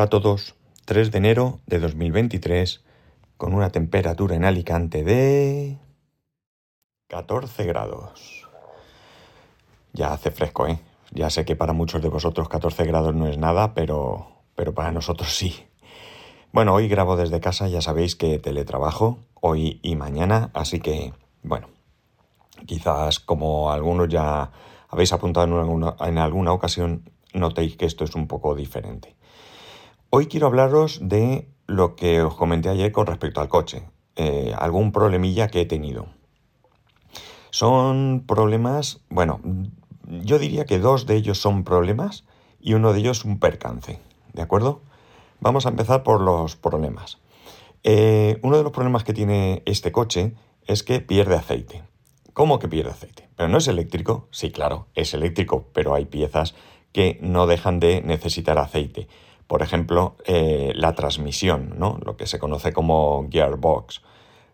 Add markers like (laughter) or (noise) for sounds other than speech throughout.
Hola a todos. 3 de enero de 2023 con una temperatura en Alicante de 14 grados. Ya hace fresco, ¿eh? Ya sé que para muchos de vosotros 14 grados no es nada, pero, pero para nosotros sí. Bueno, hoy grabo desde casa, ya sabéis que teletrabajo hoy y mañana, así que, bueno, quizás como algunos ya habéis apuntado en alguna, en alguna ocasión, notéis que esto es un poco diferente. Hoy quiero hablaros de lo que os comenté ayer con respecto al coche, eh, algún problemilla que he tenido. Son problemas, bueno, yo diría que dos de ellos son problemas y uno de ellos un percance, ¿de acuerdo? Vamos a empezar por los problemas. Eh, uno de los problemas que tiene este coche es que pierde aceite. ¿Cómo que pierde aceite? ¿Pero no es eléctrico? Sí, claro, es eléctrico, pero hay piezas que no dejan de necesitar aceite. Por ejemplo, eh, la transmisión, ¿no? lo que se conoce como gearbox,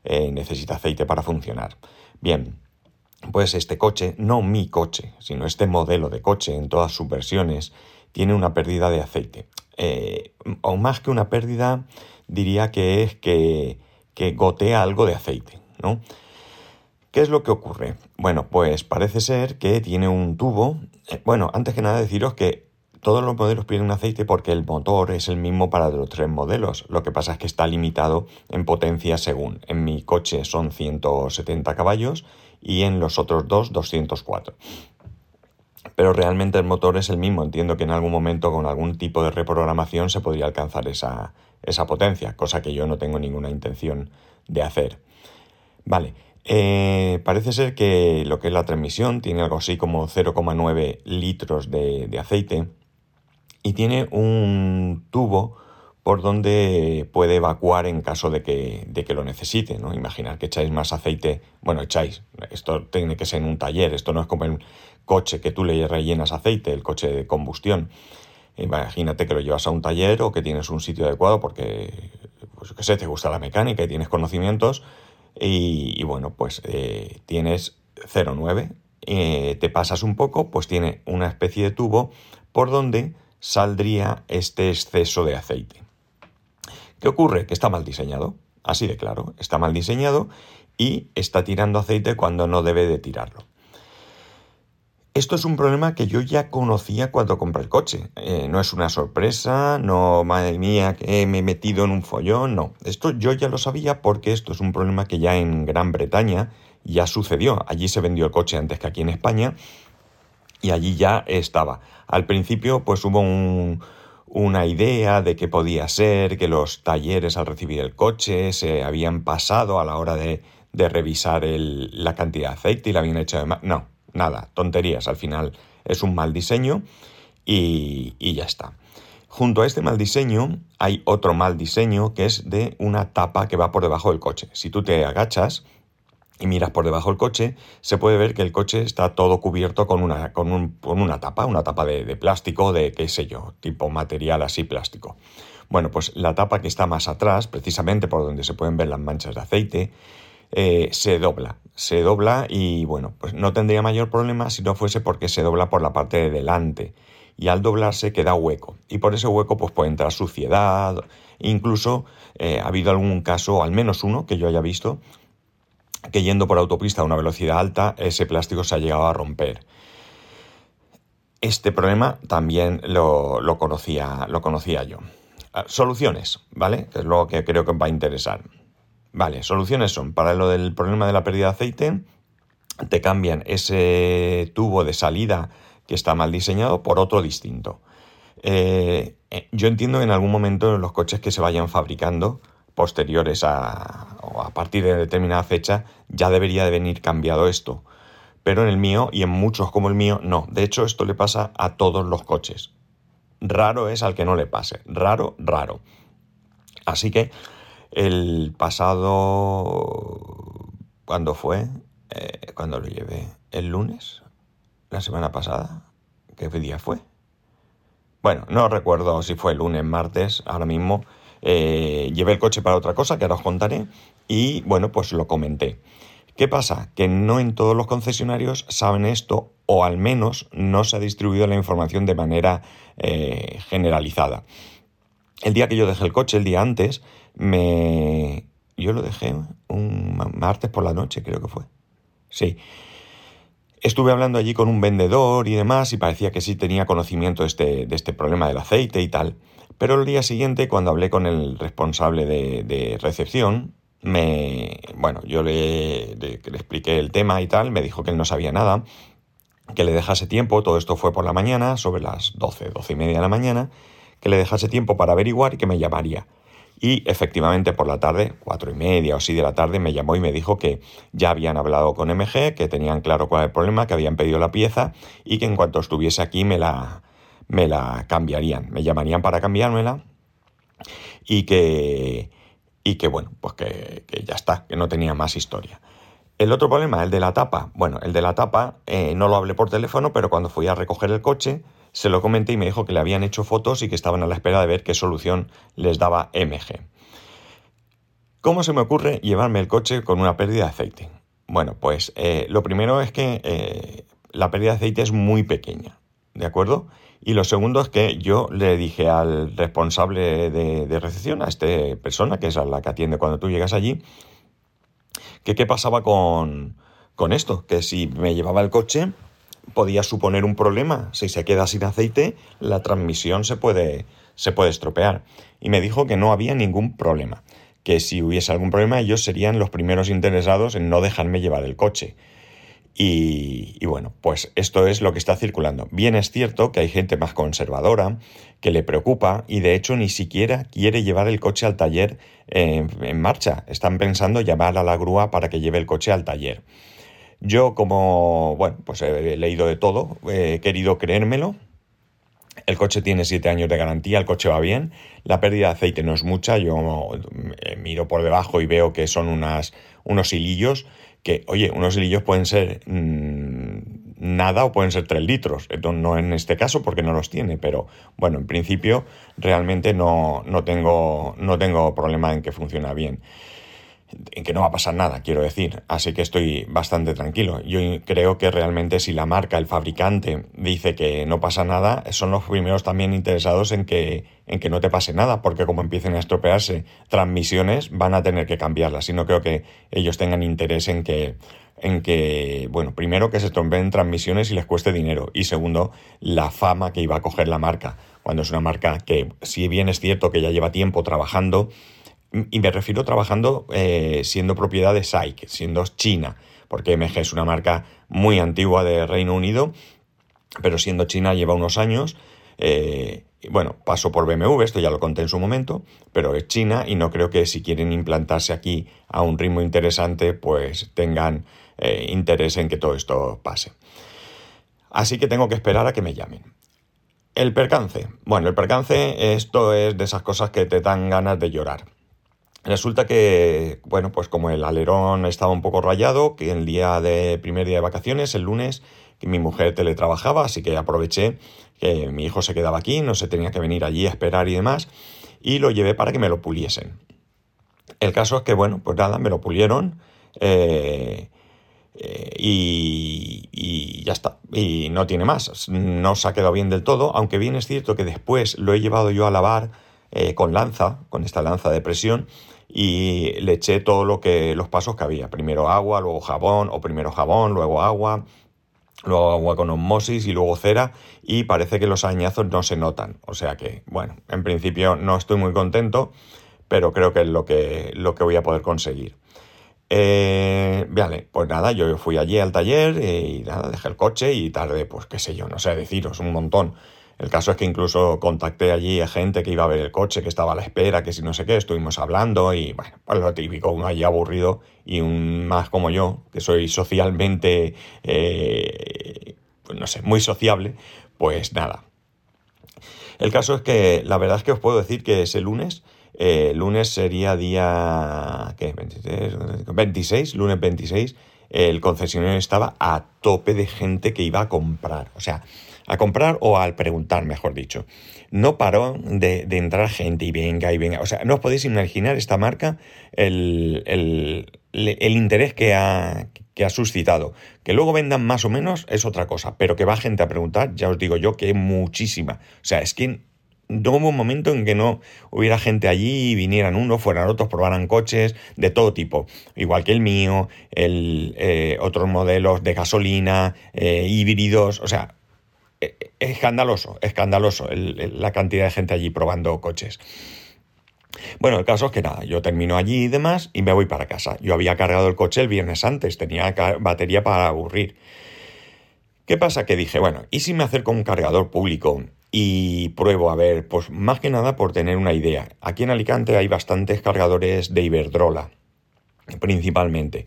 eh, necesita aceite para funcionar. Bien, pues este coche, no mi coche, sino este modelo de coche en todas sus versiones, tiene una pérdida de aceite. Eh, o más que una pérdida, diría que es que, que gotea algo de aceite, ¿no? ¿Qué es lo que ocurre? Bueno, pues parece ser que tiene un tubo. Eh, bueno, antes que nada deciros que todos los modelos pierden aceite porque el motor es el mismo para los tres modelos. Lo que pasa es que está limitado en potencia según. En mi coche son 170 caballos y en los otros dos 204. Pero realmente el motor es el mismo. Entiendo que en algún momento con algún tipo de reprogramación se podría alcanzar esa, esa potencia, cosa que yo no tengo ninguna intención de hacer. Vale, eh, parece ser que lo que es la transmisión tiene algo así como 0,9 litros de, aceite y tiene un tubo por donde puede evacuar en caso de que, de que lo necesite. ¿no? Imaginar que echáis más aceite, bueno, echáis, esto tiene que ser en un taller, esto no es como el coche que tú le rellenas aceite, el coche de combustión. Imagínate que lo llevas a un taller o que tienes un sitio adecuado porque, pues qué sé, te gusta la mecánica y tienes conocimientos y, bueno, pues eh, tienes 0,9, eh, te pasas un poco, pues tiene una especie de tubo por donde saldría este exceso de aceite. ¿Qué ocurre? Que está mal diseñado, así de claro, está mal diseñado y está tirando aceite cuando no debe de tirarlo. Esto es un problema que yo ya conocía cuando compré el coche. Eh, no es una sorpresa, no, madre mía, que me he metido en un follón, no. Esto yo ya lo sabía porque esto es un problema que ya en Gran Bretaña ya sucedió. Allí se vendió el coche antes que aquí en España y allí ya estaba. Al principio pues hubo una idea de que podía ser que los talleres al recibir el coche se habían pasado a la hora de, revisar la cantidad de aceite y la habían hecho de más. No, nada, tonterías. Al final es un mal diseño y, ya está. Junto a este mal diseño hay otro mal diseño que es de una tapa que va por debajo del coche. Si tú te agachas y miras por debajo del coche, se puede ver que el coche está todo cubierto con una, con una tapa, una tapa de, de, plástico, de qué sé yo, tipo material así plástico. Bueno, pues la tapa que está más atrás, precisamente por donde se pueden ver las manchas de aceite, eh, se dobla. Se dobla y bueno, pues no tendría mayor problema si no fuese porque se dobla por la parte de delante. Y al doblarse queda hueco. Y por ese hueco pues puede entrar suciedad. Incluso eh, ha habido algún caso, al menos uno que yo haya visto, que yendo por autopista a una velocidad alta, ese plástico se ha llegado a romper. Este problema también lo, conocía, lo conocía yo. Ah, soluciones, ¿vale? Que es lo que creo que va a interesar. Vale, soluciones son, para lo del problema de la pérdida de aceite, te cambian ese tubo de salida que está mal diseñado por otro distinto. Eh, eh, yo entiendo que en algún momento los coches que se vayan fabricando posteriores a, o a partir de determinada fecha ya debería de venir cambiado esto. Pero en el mío y en muchos como el mío no. De hecho esto le pasa a todos los coches. Raro es al que no le pase. Raro, raro. Así que el pasado... ¿Cuándo fue? Eh, ¿Cuándo lo llevé? ¿El lunes? ¿La semana pasada? ¿Qué día fue? Bueno, no recuerdo si fue lunes, martes, ahora mismo. Eh, llevé el coche para otra cosa que ahora os contaré y bueno, pues lo comenté. ¿Qué pasa? Que no en todos los concesionarios saben esto o al menos no se ha distribuido la información de manera eh, generalizada. el día que yo dejé el coche, el día antes, me... Yo lo dejé un martes por la noche, creo que fue. Sí. Estuve hablando allí con un vendedor y demás y parecía que sí tenía conocimiento de este, de este problema del aceite y tal. Pero el día siguiente, cuando hablé con el responsable de, recepción, me, bueno, yo le, expliqué el tema y tal, me dijo que él no sabía nada, que le dejase tiempo, todo esto fue por la mañana, sobre las 12, 12 y media de la mañana, que le dejase tiempo para averiguar y que me llamaría. Y efectivamente por la tarde, cuatro y media o así de la tarde, me llamó y me dijo que ya habían hablado con MG, que tenían claro cuál era el problema, que habían pedido la pieza y que en cuanto estuviese aquí me la, me la cambiarían. Me llamarían para cambiármela y que, y que bueno, pues que, ya está, que no tenía más historia. El otro problema, el de la tapa. Bueno, el de la tapa eh, no lo hablé por teléfono, pero cuando fui a recoger el coche, se lo comenté y me dijo que le habían hecho fotos y que estaban a la espera de ver qué solución les daba MG. ¿Cómo se me ocurre llevarme el coche con una pérdida de aceite? Bueno, pues eh, lo primero es que eh, la pérdida de aceite es muy pequeña, ¿de acuerdo? Y lo segundo es que yo le dije al responsable de, recepción, a esta persona, que es la que atiende cuando tú llegas allí, que qué pasaba con, con esto, que si me llevaba el coche podía suponer un problema. Si se queda sin aceite, la transmisión se puede, se puede estropear. Y me dijo que no había ningún problema, que si hubiese algún problema ellos serían los primeros interesados en no dejarme llevar el coche. Y, bueno, pues esto es lo que está circulando. Bien es cierto que hay gente más conservadora que le preocupa y de hecho ni siquiera quiere llevar el coche al taller en, marcha. Están pensando llamar a la grúa para que lleve el coche al taller. Yo como, bueno, pues he leído de todo, he querido creérmelo. El coche tiene 7 años de garantía, el coche va bien, la pérdida de aceite no es mucha, yo eh, miro por debajo y veo que son unas, unos hilillos, que, oye, unos hilillos pueden ser mmm, nada o pueden ser 3 litros, no en este caso porque no los tiene, pero bueno, en principio realmente no, no, tengo, no tengo problema en que funciona bien en que no va a pasar nada, quiero decir. Así que estoy bastante tranquilo. Yo creo que realmente si la marca, el fabricante, dice que no pasa nada, son los primeros también interesados en que, en que no te pase nada, porque como empiecen a estropearse transmisiones, van a tener que cambiarlas. Y no creo que ellos tengan interés en que, en que, bueno, primero que se estropeen transmisiones y les cueste dinero. Y segundo, la fama que iba a coger la marca. Cuando es una marca que, si bien es cierto que ya lleva tiempo trabajando, y me refiero trabajando eh, siendo propiedad de SAIC, siendo China, porque MG es una marca muy antigua de Reino Unido, pero siendo China lleva unos años. Eh, bueno, paso por BMW, esto ya lo conté en su momento, pero es China y no creo que si quieren implantarse aquí a un ritmo interesante, pues tengan eh, interés en que todo esto pase. Así que tengo que esperar a que me llamen. El percance. Bueno, el percance, esto es de esas cosas que te dan ganas de llorar. Resulta que, bueno, pues como el alerón estaba un poco rayado, que el día de primer día de vacaciones, el lunes, mi mujer teletrabajaba, así que aproveché que mi hijo se quedaba aquí, no se tenía que venir allí a esperar y demás, y lo llevé para que me lo puliesen. El caso es que, bueno, pues nada, me lo pulieron eh, eh, y, ya está, y no tiene más, no se ha quedado bien del todo, aunque bien es cierto que después lo he llevado yo a lavar eh, con lanza, con esta lanza de presión, y le eché todo lo que los pasos que había. Primero agua, luego jabón, o primero jabón, luego agua, luego agua con osmosis y luego cera, y parece que los añazos no se notan. O sea que, bueno, en principio no estoy muy contento, pero creo que es lo que, lo que voy a poder conseguir. Eh, vale, pues nada, yo fui allí al taller y nada, dejé el coche y tarde, pues qué sé yo, no sé deciros, un montón. El caso es que incluso contacté allí a gente que iba a ver el coche, que estaba a la espera, que si no sé qué, estuvimos hablando y bueno, pues lo típico, uno allí aburrido y un más como yo, que soy socialmente, eh, pues no sé, muy sociable, pues nada. El caso es que la verdad es que os puedo decir que ese lunes, eh, lunes sería día, ¿qué? 26, lunes 26, el concesionario estaba a tope de gente que iba a comprar. O sea, a comprar o al preguntar, mejor dicho. No paró de, entrar gente y venga y venga. O sea, no os podéis imaginar esta marca el, interés que ha, que ha suscitado. Que luego vendan más o menos es otra cosa, pero que va gente a preguntar, ya os digo yo que muchísima. O sea, es que no hubo un momento en que no hubiera gente allí, vinieran unos, fueran otros, probaran coches de todo tipo, igual que el mío, el, eh, otros modelos de gasolina, eh, híbridos, o sea, escandaloso, escandaloso la cantidad de gente allí probando coches. Bueno, el caso es que nada, yo termino allí y demás y me voy para casa. Yo había cargado el coche el viernes antes, tenía batería para aburrir. ¿Qué pasa? Que dije, bueno, ¿y si me acerco a un cargador público y pruebo a ver, pues más que nada por tener una idea. Aquí en Alicante hay bastantes cargadores de Iberdrola, principalmente.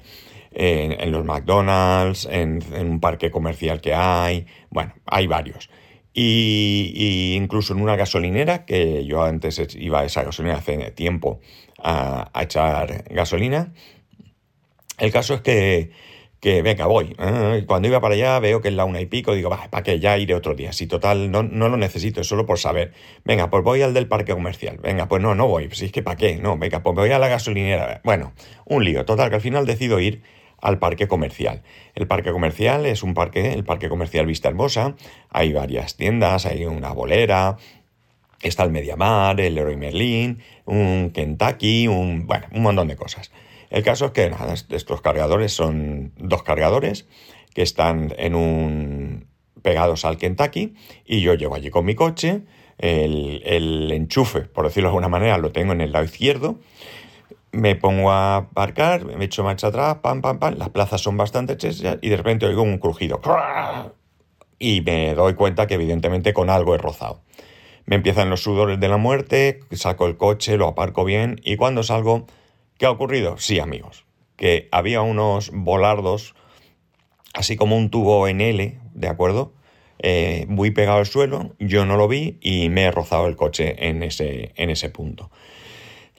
En, los McDonald's, en, un parque comercial que hay, bueno, hay varios. Y, incluso en una gasolinera, que yo antes iba a esa gasolinera hace tiempo a echar gasolina. El caso es que que venga, voy. ¿eh? cuando iba para allá veo que es la una y pico, digo, va, ¿para qué? Ya iré otro día. Si total, no, no lo necesito, es solo por saber. Venga, pues voy al del parque comercial. Venga, pues no, no voy. Si es que ¿para qué? No, venga, pues voy a la gasolinera. Bueno, un lío. Total, que al final decido ir al parque comercial. El parque comercial es un parque, el parque comercial Vista Hermosa. Hay varias tiendas, hay una bolera, está el Mediamar, el Leroy Merlin, un Kentucky, un, bueno, un montón de cosas. El caso es que estos cargadores son dos cargadores que están en un pegados al Kentucky y yo llego allí con mi coche, el, enchufe, por decirlo de alguna manera, lo tengo en el lado izquierdo, me pongo a aparcar, me echo marcha atrás, pam, pam, pam, las plazas son bastante hechas y de repente oigo un crujido y me doy cuenta que evidentemente con algo he rozado. Me empiezan los sudores de la muerte, saco el coche, lo aparco bien y cuando salgo ¿Qué ha ocurrido? Sí, amigos, que había unos volardos, así como un tubo en L, ¿de acuerdo? Eh, muy pegado al suelo, yo no lo vi y me he rozado el coche en ese, en ese punto.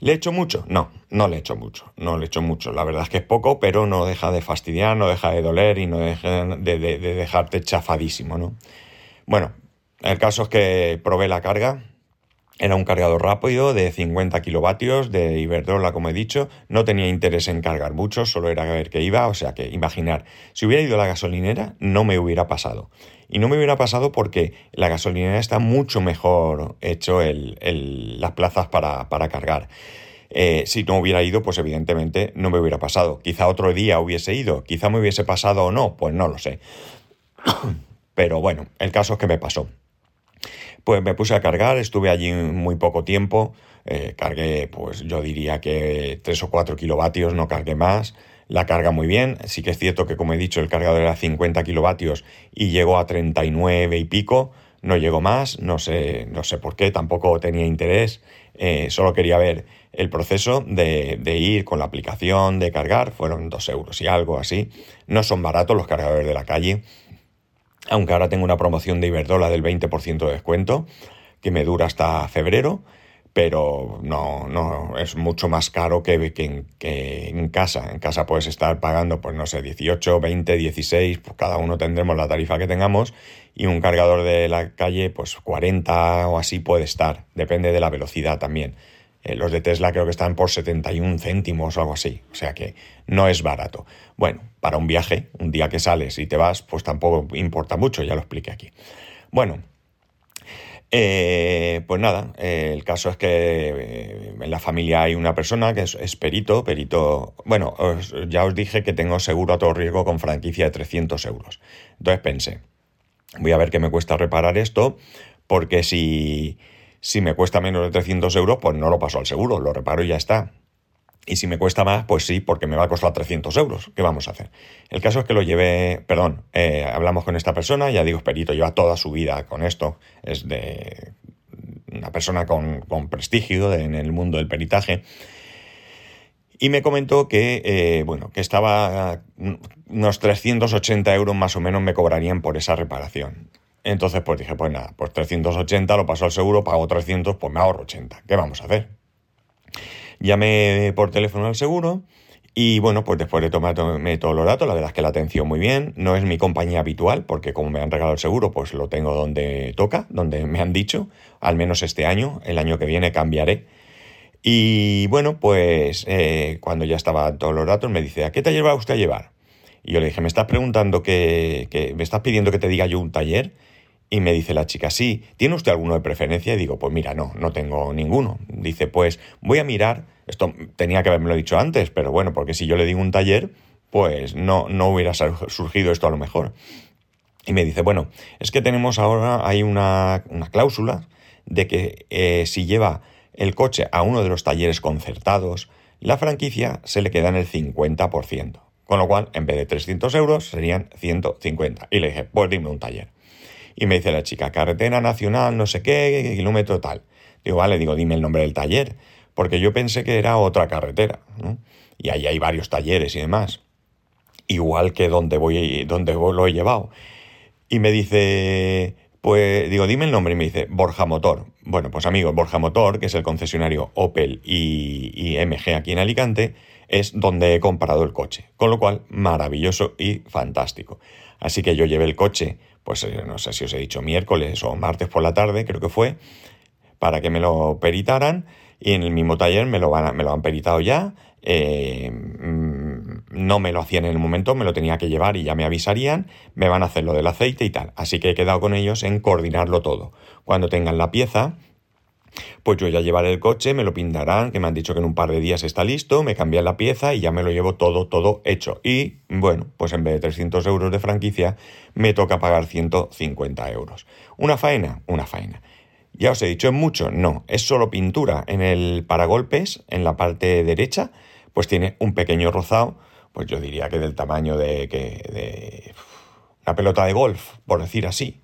¿Le he hecho mucho? No, no le he hecho mucho, no le he hecho mucho. La verdad es que es poco, pero no deja de fastidiar, no deja de doler y no deja de, de dejarte chafadísimo, ¿no? Bueno, el caso es que probé la carga, era un cargador rápido de 50 kilovatios de Iberdrola, como he dicho. No tenía interés en cargar mucho, solo era ver qué iba. O sea que, imaginar, si hubiera ido a la gasolinera, no me hubiera pasado. Y no me hubiera pasado porque la gasolinera está mucho mejor hecho las plazas para, cargar. Eh, si no hubiera ido, pues evidentemente no me hubiera pasado. Quizá otro día hubiese ido, quizá me hubiese pasado o no, pues no lo sé. (coughs) Pero bueno, el caso es que me pasó. Pues me puse a cargar, estuve allí muy poco tiempo, eh, cargué pues yo diría que 3 o 4 kilovatios, no cargué más, la carga muy bien, sí que es cierto que como he dicho el cargador era 50 kilovatios y llegó a 39 y pico, no llegó más, no sé, no sé por qué, tampoco tenía interés, eh, solo quería ver el proceso de, de, ir con la aplicación, de cargar, fueron 2 euros y algo así, no son baratos los cargadores de la calle, aunque ahora tengo una promoción de Iberdola del 20% de descuento, que me dura hasta febrero, pero no, no, es mucho más caro que, que, en, casa. En casa puedes estar pagando, pues no sé, 18, 20, 16, pues cada uno tendremos la tarifa que tengamos, y un cargador de la calle, pues 40 o así puede estar, depende de la velocidad también. Eh, los de Tesla creo que están por 71 céntimos o algo así, o sea que no es barato. Bueno, para un viaje, un día que sales y te vas, pues tampoco importa mucho, ya lo expliqué aquí. Bueno, eh, pues nada, eh, el caso es que en la familia hay una persona que es, perito, perito, bueno, ya os dije que tengo seguro a todo riesgo con franquicia de 300 euros. Entonces pensé, voy a ver qué me cuesta reparar esto, porque si si me cuesta menos de 300 euros, pues no lo paso al seguro, lo reparo y ya está. Y si me cuesta más, pues sí, porque me va a costar 300 euros. ¿Qué vamos a hacer? El caso es que lo llevé, perdón, eh, hablamos con esta persona, ya digo, Perito lleva toda su vida con esto, es de una persona con, prestigio en el mundo del peritaje. Y me comentó que, eh, bueno, que estaba unos 380 euros más o menos me cobrarían por esa reparación. Entonces, pues dije, pues nada, pues 380 lo paso al seguro, pago 300, pues me ahorro 80. ¿Qué vamos a hacer? Llamé por teléfono al seguro y bueno, pues después de tomarme todos los datos, la verdad es que la atención muy bien. No es mi compañía habitual, porque como me han regalado el seguro, pues lo tengo donde toca, donde me han dicho, al menos este año, el año que viene cambiaré. Y bueno, pues eh, cuando ya estaban todos los datos, me dice, ¿a qué taller va usted a llevar? Y yo le dije, ¿me estás preguntando que, que me estás pidiendo que te diga yo un taller? Y me dice la chica, sí, ¿tiene usted alguno de preferencia? Y digo, pues mira, no, no tengo ninguno. Dice, pues voy a mirar, esto tenía que haberme dicho antes, pero bueno, porque si yo le digo un taller, pues no, no hubiera surgido esto a lo mejor. Y me dice, bueno, es que tenemos ahora, hay una, cláusula de que eh, si lleva el coche a uno de los talleres concertados, la franquicia se le queda en el 50%. Con lo cual, en vez de 300 euros, serían 150. Y le dije, pues dime un taller. Y me dice la chica, carretera nacional, no sé qué, kilómetro tal. Digo, vale, digo, dime el nombre del taller. Porque yo pensé que era otra carretera. Y ahí hay varios talleres y demás. Igual que donde, voy, donde lo he llevado. Y me dice, pues digo, dime el nombre y me dice Borja Motor. Bueno, pues amigo, Borja Motor, que es el concesionario Opel y, y, MG aquí en Alicante, es donde he comprado el coche. Con lo cual, maravilloso y fantástico. Así que yo llevé el coche, pues eh, no sé si os he dicho miércoles o martes por la tarde, creo que fue, para que me lo peritaran y en el mismo taller me lo, van me lo han peritado ya. Eh, mm, no me lo hacían en el momento, me lo tenía que llevar y ya me avisarían, me van a hacer lo del aceite y tal. Así que he quedado con ellos en coordinarlo todo. Cuando tengan la pieza, pues yo ya llevaré el coche, me lo pintarán, que me han dicho que en un par de días está listo, me cambian la pieza y ya me lo llevo todo, todo hecho. Y bueno, pues en vez de 300 euros de franquicia, me toca pagar 150 euros. ¿Una faena? Una faena. Ya os he dicho, ¿es mucho? No, es solo pintura. En el paragolpes, en la parte derecha, pues tiene un pequeño rozado, pues yo diría que del tamaño de, que, de una pelota de golf, por decir así,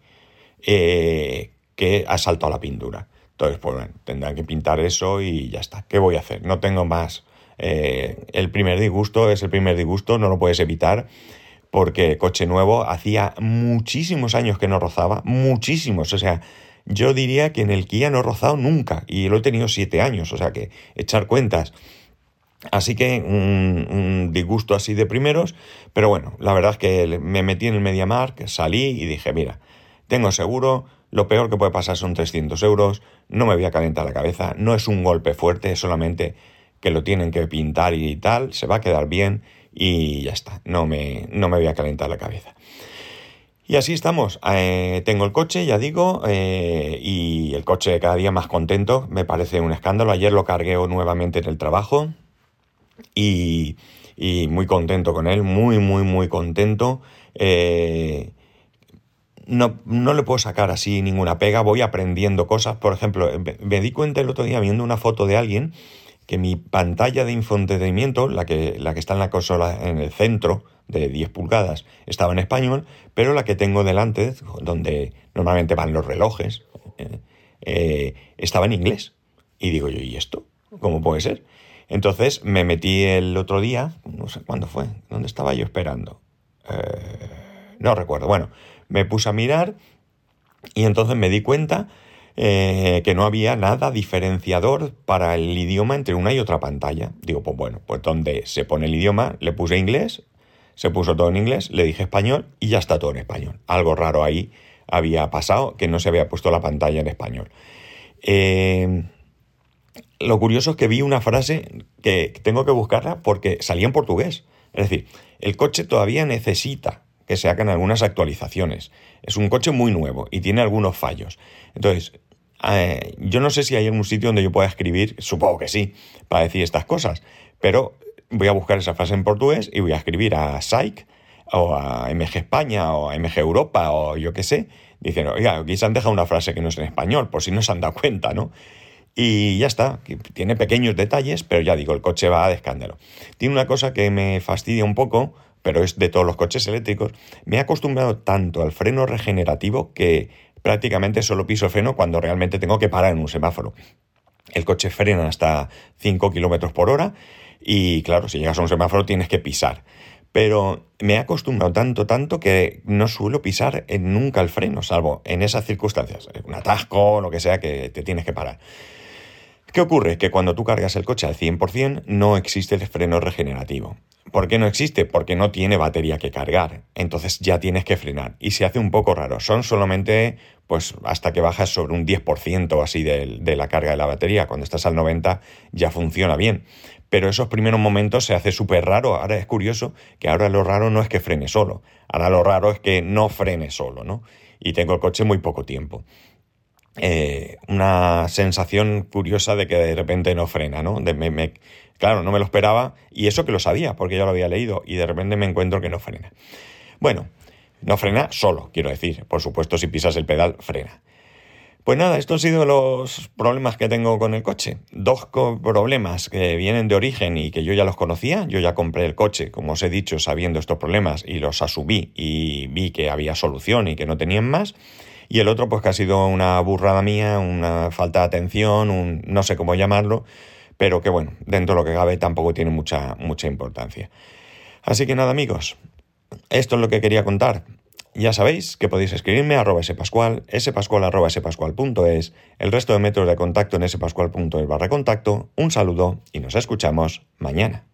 eh, que ha saltado la pintura. Entonces, pues bueno, tendrán que pintar eso y ya está. ¿Qué voy a hacer? No tengo más. Eh, el primer disgusto es el primer disgusto, no lo puedes evitar, porque coche nuevo hacía muchísimos años que no rozaba, muchísimos. O sea, yo diría que en el Kia no he rozado nunca y lo he tenido siete años, o sea que echar cuentas. Así que un, disgusto así de primeros, pero bueno, la verdad es que me metí en el MediaMark, salí y dije, mira, tengo seguro, lo peor que puede pasar son 300 euros, no me voy a calentar la cabeza, no es un golpe fuerte, solamente que lo tienen que pintar y tal, se va a quedar bien y ya está, no me, no me voy a calentar la cabeza. Y así estamos. Eh, tengo el coche, ya digo, eh, y el coche cada día más contento. Me parece un escándalo. Ayer lo cargué nuevamente en el trabajo y, y muy contento con él, muy, muy, muy contento. Eh, no, no, le puedo sacar así ninguna pega, voy aprendiendo cosas. Por ejemplo, me di cuenta el otro día viendo una foto de alguien que mi pantalla de infoentretenimiento, la que, la que está en la consola en el centro de 10 pulgadas, estaba en español, pero la que tengo delante, donde normalmente van los relojes, eh, eh, estaba en inglés. Y digo yo, ¿y esto? ¿Cómo puede ser? Entonces me metí el otro día, no sé cuándo fue, ¿dónde estaba yo esperando? Eh, no recuerdo. Bueno, me puse a mirar y entonces me di cuenta eh, que no había nada diferenciador para el idioma entre una y otra pantalla. Digo, pues bueno, pues donde se pone el idioma, le puse inglés, se puso todo en inglés, le dije español y ya está todo en español. Algo raro ahí había pasado que no se había puesto la pantalla en español. Eh, lo curioso es que vi una frase que tengo que buscarla porque salía en portugués. Es decir, el coche todavía necesita que se hagan algunas actualizaciones. Es un coche muy nuevo y tiene algunos fallos. Entonces, eh, yo no sé si hay algún sitio donde yo pueda escribir, supongo que sí, para decir estas cosas, pero voy a buscar esa frase en portugués y voy a escribir a SAIC o a MG España o a MG Europa o yo qué sé, diciendo, oiga, aquí se han dejado una frase que no es en español, por si no se han dado cuenta, ¿no? Y ya está, tiene pequeños detalles, pero ya digo, el coche va de escándalo. Tiene una cosa que me fastidia un poco, pero es de todos los coches eléctricos, me he acostumbrado tanto al freno regenerativo que prácticamente solo piso el freno cuando realmente tengo que parar en un semáforo. El coche frena hasta 5 kilómetros por hora y claro, si llegas a un semáforo tienes que pisar. Pero me he acostumbrado tanto, tanto que no suelo pisar nunca el freno, salvo en esas circunstancias, un atasco lo que sea que te tienes que parar. ¿Qué ocurre? Que cuando tú cargas el coche al 100% no existe el freno regenerativo. ¿Por qué no existe? Porque no tiene batería que cargar. Entonces ya tienes que frenar. Y se hace un poco raro. Son solamente, pues hasta que bajas sobre un 10% así de, la carga de la batería. Cuando estás al 90% ya funciona bien. Pero esos primeros momentos se hace súper raro. Ahora es curioso que ahora lo raro no es que frene solo. Ahora lo raro es que no frene solo, ¿no? y tengo el coche muy poco tiempo. Eh, una sensación curiosa de que de repente no frena, ¿no? Claro, no me lo esperaba y eso que lo sabía porque ya lo había leído y de repente me encuentro que no frena. Bueno, no frena solo, quiero decir. Por supuesto, si pisas el pedal, frena. Pues nada, estos han sido los problemas que tengo con el coche. Dos problemas que vienen de origen y que yo ya los conocía. Yo ya compré el coche, como os he dicho, sabiendo estos problemas y los asumí y vi que había solución y que no tenían más. Y el otro, pues que ha sido una burrada mía, una falta de atención, un no sé cómo llamarlo, pero que bueno, dentro de lo que cabe tampoco tiene mucha, mucha importancia. Así que nada, amigos, esto es lo que quería contar. Ya sabéis que podéis escribirme a arroba spascual, spascual arroba spascual.es, el resto de métodos de contacto en spascual.es barra contacto. Un saludo y nos escuchamos mañana.